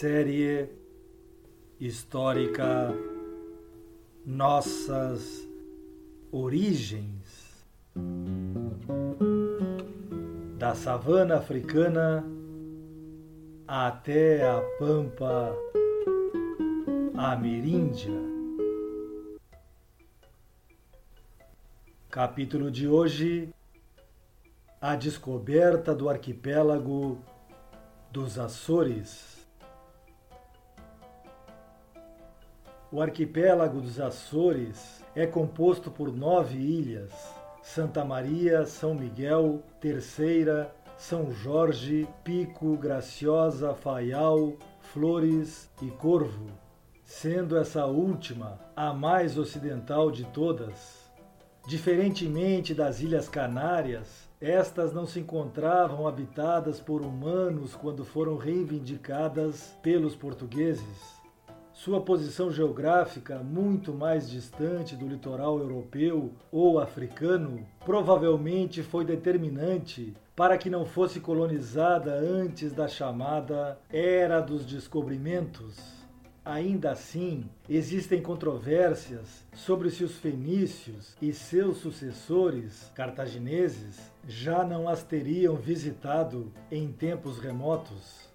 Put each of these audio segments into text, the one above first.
Série histórica Nossas Origens da savana africana até a pampa ameríndia. Capítulo de hoje: A descoberta do arquipélago dos Açores. O arquipélago dos Açores é composto por nove ilhas: Santa Maria, São Miguel, Terceira, São Jorge, Pico, Graciosa, Faial, Flores e Corvo, sendo essa última a mais ocidental de todas. Diferentemente das Ilhas Canárias, estas não se encontravam habitadas por humanos quando foram reivindicadas pelos portugueses. Sua posição geográfica, muito mais distante do litoral europeu ou africano, provavelmente foi determinante para que não fosse colonizada antes da chamada Era dos Descobrimentos. Ainda assim, existem controvérsias sobre se os fenícios e seus sucessores cartagineses já não as teriam visitado em tempos remotos.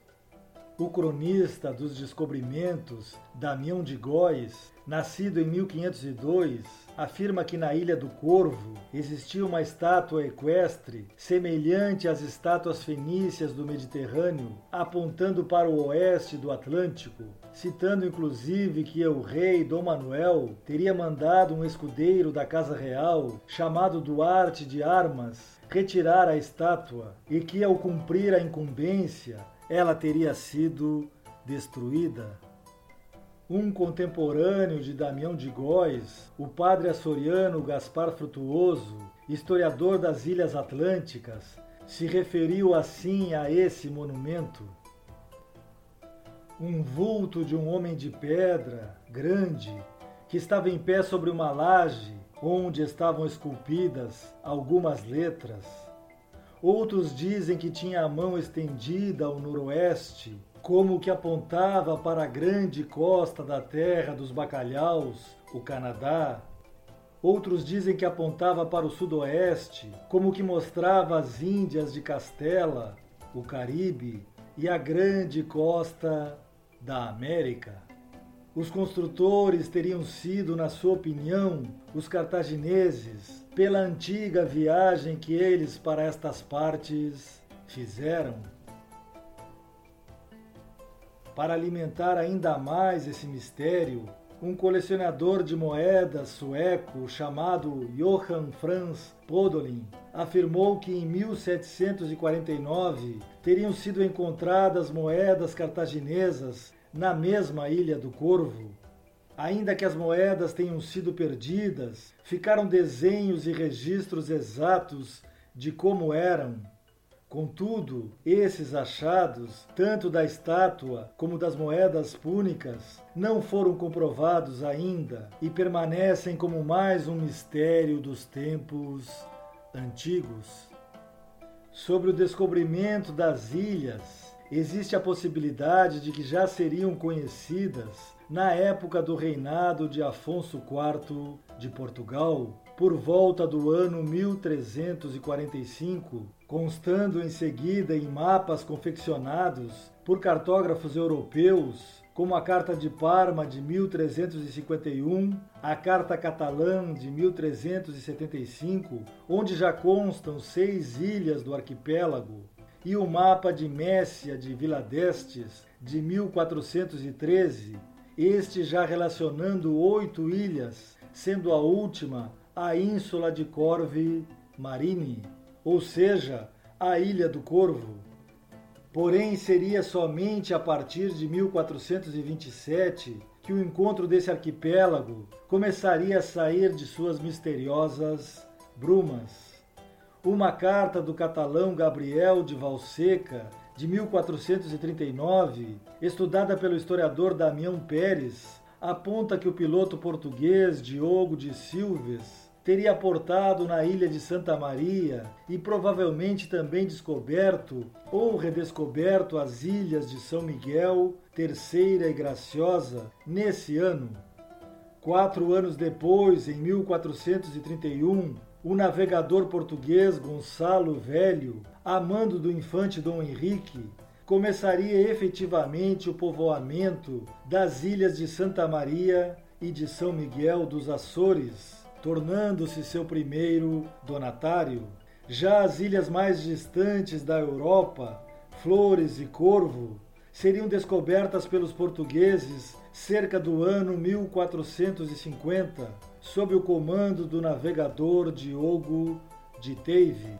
O cronista dos descobrimentos, Damião de Góis, nascido em 1502, afirma que na Ilha do Corvo existia uma estátua equestre semelhante às estátuas fenícias do Mediterrâneo, apontando para o oeste do Atlântico, citando inclusive que o rei Dom Manuel teria mandado um escudeiro da Casa Real, chamado Duarte de Armas, retirar a estátua e que, ao cumprir a incumbência, ela teria sido destruída. Um contemporâneo de Damião de Góis, o padre açoriano Gaspar Frutuoso, historiador das Ilhas Atlânticas, se referiu assim a esse monumento. Um vulto de um homem de pedra, grande, que estava em pé sobre uma laje onde estavam esculpidas algumas letras Outros dizem que tinha a mão estendida ao noroeste, como que apontava para a grande costa da terra dos bacalhaus, o Canadá. Outros dizem que apontava para o sudoeste, como que mostrava as Índias de Castela, o Caribe e a grande costa da América. Os construtores teriam sido, na sua opinião, os cartagineses, pela antiga viagem que eles para estas partes fizeram. Para alimentar ainda mais esse mistério, um colecionador de moedas sueco chamado Johann Franz Podolin afirmou que em 1749 teriam sido encontradas moedas cartaginesas na mesma ilha do Corvo. Ainda que as moedas tenham sido perdidas, ficaram desenhos e registros exatos de como eram. Contudo, esses achados, tanto da estátua como das moedas púnicas, não foram comprovados ainda e permanecem como mais um mistério dos tempos antigos. Sobre o descobrimento das ilhas, existe a possibilidade de que já seriam conhecidas na época do reinado de Afonso IV de Portugal, por volta do ano 1345, constando em seguida em mapas confeccionados por cartógrafos europeus, como a Carta de Parma de 1351, a Carta Catalã de 1375, onde já constam seis ilhas do arquipélago, e o mapa de Messia de Vila d'Estes de 1413, este já relacionando oito ilhas, sendo a última a ínsula de Corve Marini, ou seja, a Ilha do Corvo. Porém, seria somente a partir de 1427 que o encontro desse arquipélago começaria a sair de suas misteriosas brumas uma carta do catalão Gabriel de Valseca, de 1439, estudada pelo historiador Damião Pérez, aponta que o piloto português Diogo de Silves teria aportado na ilha de Santa Maria e provavelmente também descoberto ou redescoberto as ilhas de São Miguel Terceira e Graciosa nesse ano. Quatro anos depois, em 1431, o navegador português Gonçalo Velho, amando do infante Dom Henrique, começaria efetivamente o povoamento das ilhas de Santa Maria e de São Miguel dos Açores, tornando-se seu primeiro donatário. Já as ilhas mais distantes da Europa, Flores e Corvo, seriam descobertas pelos portugueses cerca do ano 1450, sob o comando do navegador Diogo de Teive.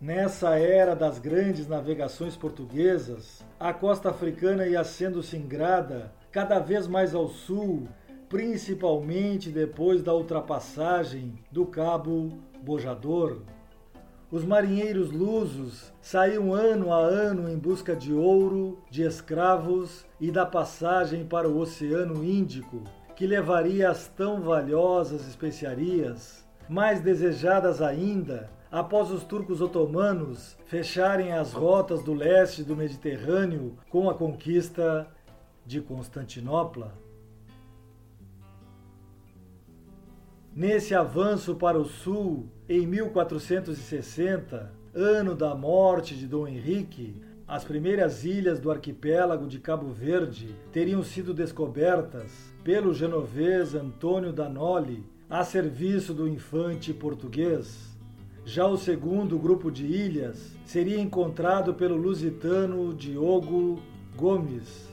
Nessa era das grandes navegações portuguesas, a costa africana ia sendo singrada cada vez mais ao sul, principalmente depois da ultrapassagem do Cabo Bojador. Os marinheiros lusos saíam ano a ano em busca de ouro, de escravos e da passagem para o Oceano Índico, que levaria as tão valiosas especiarias, mais desejadas ainda após os turcos otomanos fecharem as rotas do leste do Mediterrâneo com a conquista de Constantinopla. Nesse avanço para o sul, em 1460, ano da morte de Dom Henrique, as primeiras ilhas do arquipélago de Cabo Verde teriam sido descobertas pelo genovês Antônio Danoli a serviço do infante português. Já o segundo grupo de ilhas seria encontrado pelo lusitano Diogo Gomes,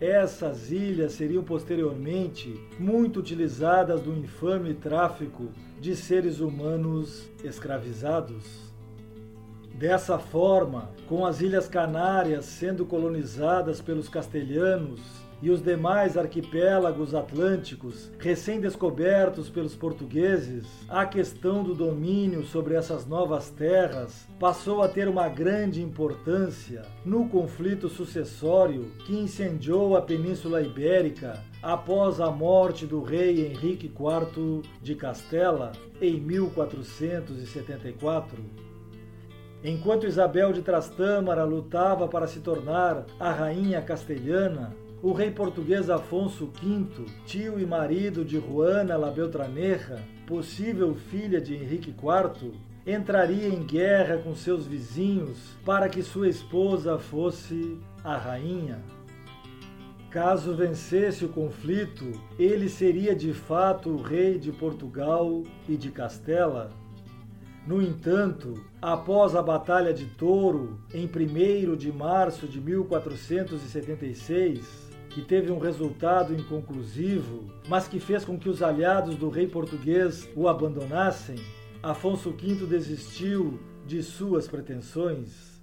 essas ilhas seriam posteriormente muito utilizadas no infame tráfico de seres humanos escravizados. Dessa forma, com as Ilhas Canárias sendo colonizadas pelos castelhanos e os demais arquipélagos atlânticos recém-descobertos pelos portugueses, a questão do domínio sobre essas novas terras passou a ter uma grande importância no conflito sucessório que incendiou a Península Ibérica após a morte do rei Henrique IV de Castela em 1474. Enquanto Isabel de Trastâmara lutava para se tornar a rainha castelhana, o rei português Afonso V, tio e marido de Juana la Beltraneja, possível filha de Henrique IV, entraria em guerra com seus vizinhos para que sua esposa fosse a rainha. Caso vencesse o conflito, ele seria de fato o rei de Portugal e de Castela. No entanto, após a Batalha de Touro, em 1 de março de 1476, que teve um resultado inconclusivo, mas que fez com que os aliados do rei português o abandonassem, Afonso V desistiu de suas pretensões.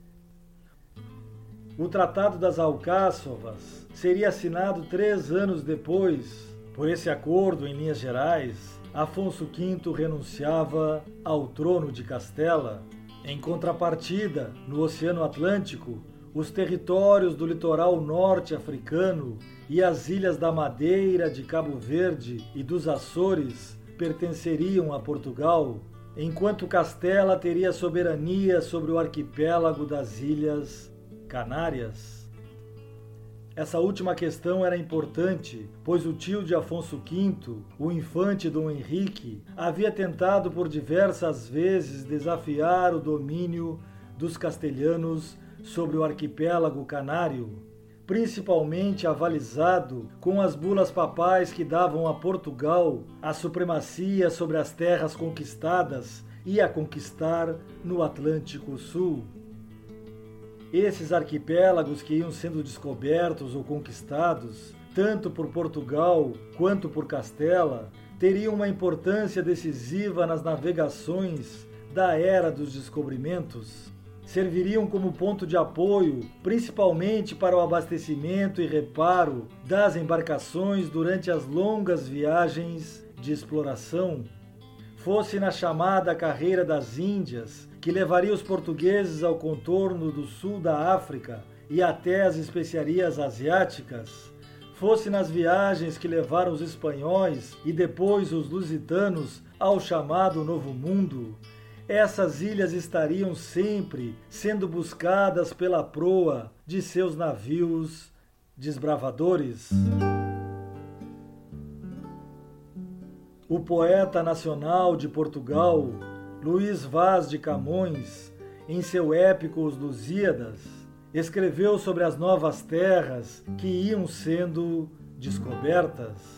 O Tratado das Alcáçovas seria assinado três anos depois. Por esse acordo, em linhas gerais, Afonso V renunciava ao trono de Castela. Em contrapartida, no Oceano Atlântico, os territórios do litoral norte africano e as ilhas da Madeira, de Cabo Verde e dos Açores pertenceriam a Portugal, enquanto Castela teria soberania sobre o arquipélago das Ilhas Canárias. Essa última questão era importante, pois o tio de Afonso V, o infante Dom Henrique, havia tentado por diversas vezes desafiar o domínio dos castelhanos sobre o arquipélago canário, principalmente avalizado com as bulas papais que davam a Portugal a supremacia sobre as terras conquistadas e a conquistar no Atlântico Sul. Esses arquipélagos que iam sendo descobertos ou conquistados, tanto por Portugal quanto por Castela, teriam uma importância decisiva nas navegações da Era dos Descobrimentos serviriam como ponto de apoio, principalmente para o abastecimento e reparo das embarcações durante as longas viagens de exploração. Fosse na chamada Carreira das Índias, que levaria os portugueses ao contorno do sul da África e até as especiarias asiáticas, fosse nas viagens que levaram os espanhóis e depois os lusitanos ao chamado Novo Mundo, essas ilhas estariam sempre sendo buscadas pela proa de seus navios desbravadores. O poeta nacional de Portugal, Luís Vaz de Camões, em seu épico Os Lusíadas, escreveu sobre as novas terras que iam sendo descobertas.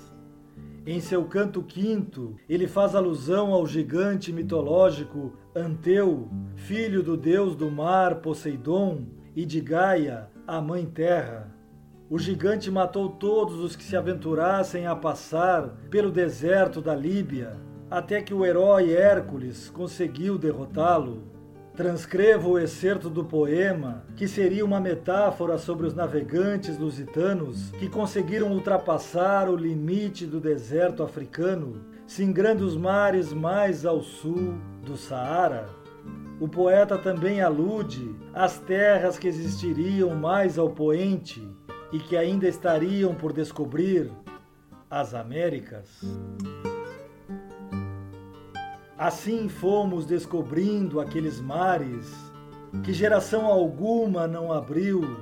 Em seu canto quinto, ele faz alusão ao gigante mitológico Anteu, filho do deus do mar Poseidon e de Gaia, a mãe terra. O gigante matou todos os que se aventurassem a passar pelo deserto da Líbia, até que o herói Hércules conseguiu derrotá-lo. Transcrevo o excerto do poema, que seria uma metáfora sobre os navegantes lusitanos que conseguiram ultrapassar o limite do deserto africano, singrando os mares mais ao sul do Saara. O poeta também alude às terras que existiriam mais ao poente e que ainda estariam por descobrir as Américas. Assim fomos descobrindo aqueles mares que geração alguma não abriu,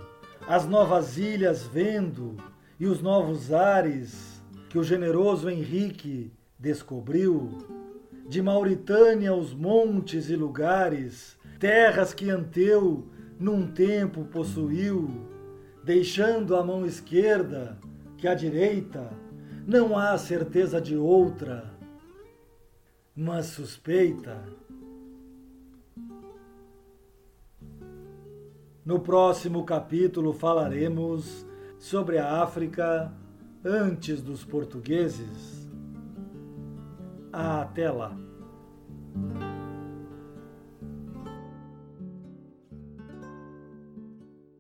as novas ilhas vendo e os novos ares que o generoso Henrique descobriu. De Mauritânia os montes e lugares, terras que Anteu num tempo possuiu deixando a mão esquerda, que a direita não há certeza de outra, mas suspeita. No próximo capítulo falaremos sobre a África antes dos portugueses. Até lá!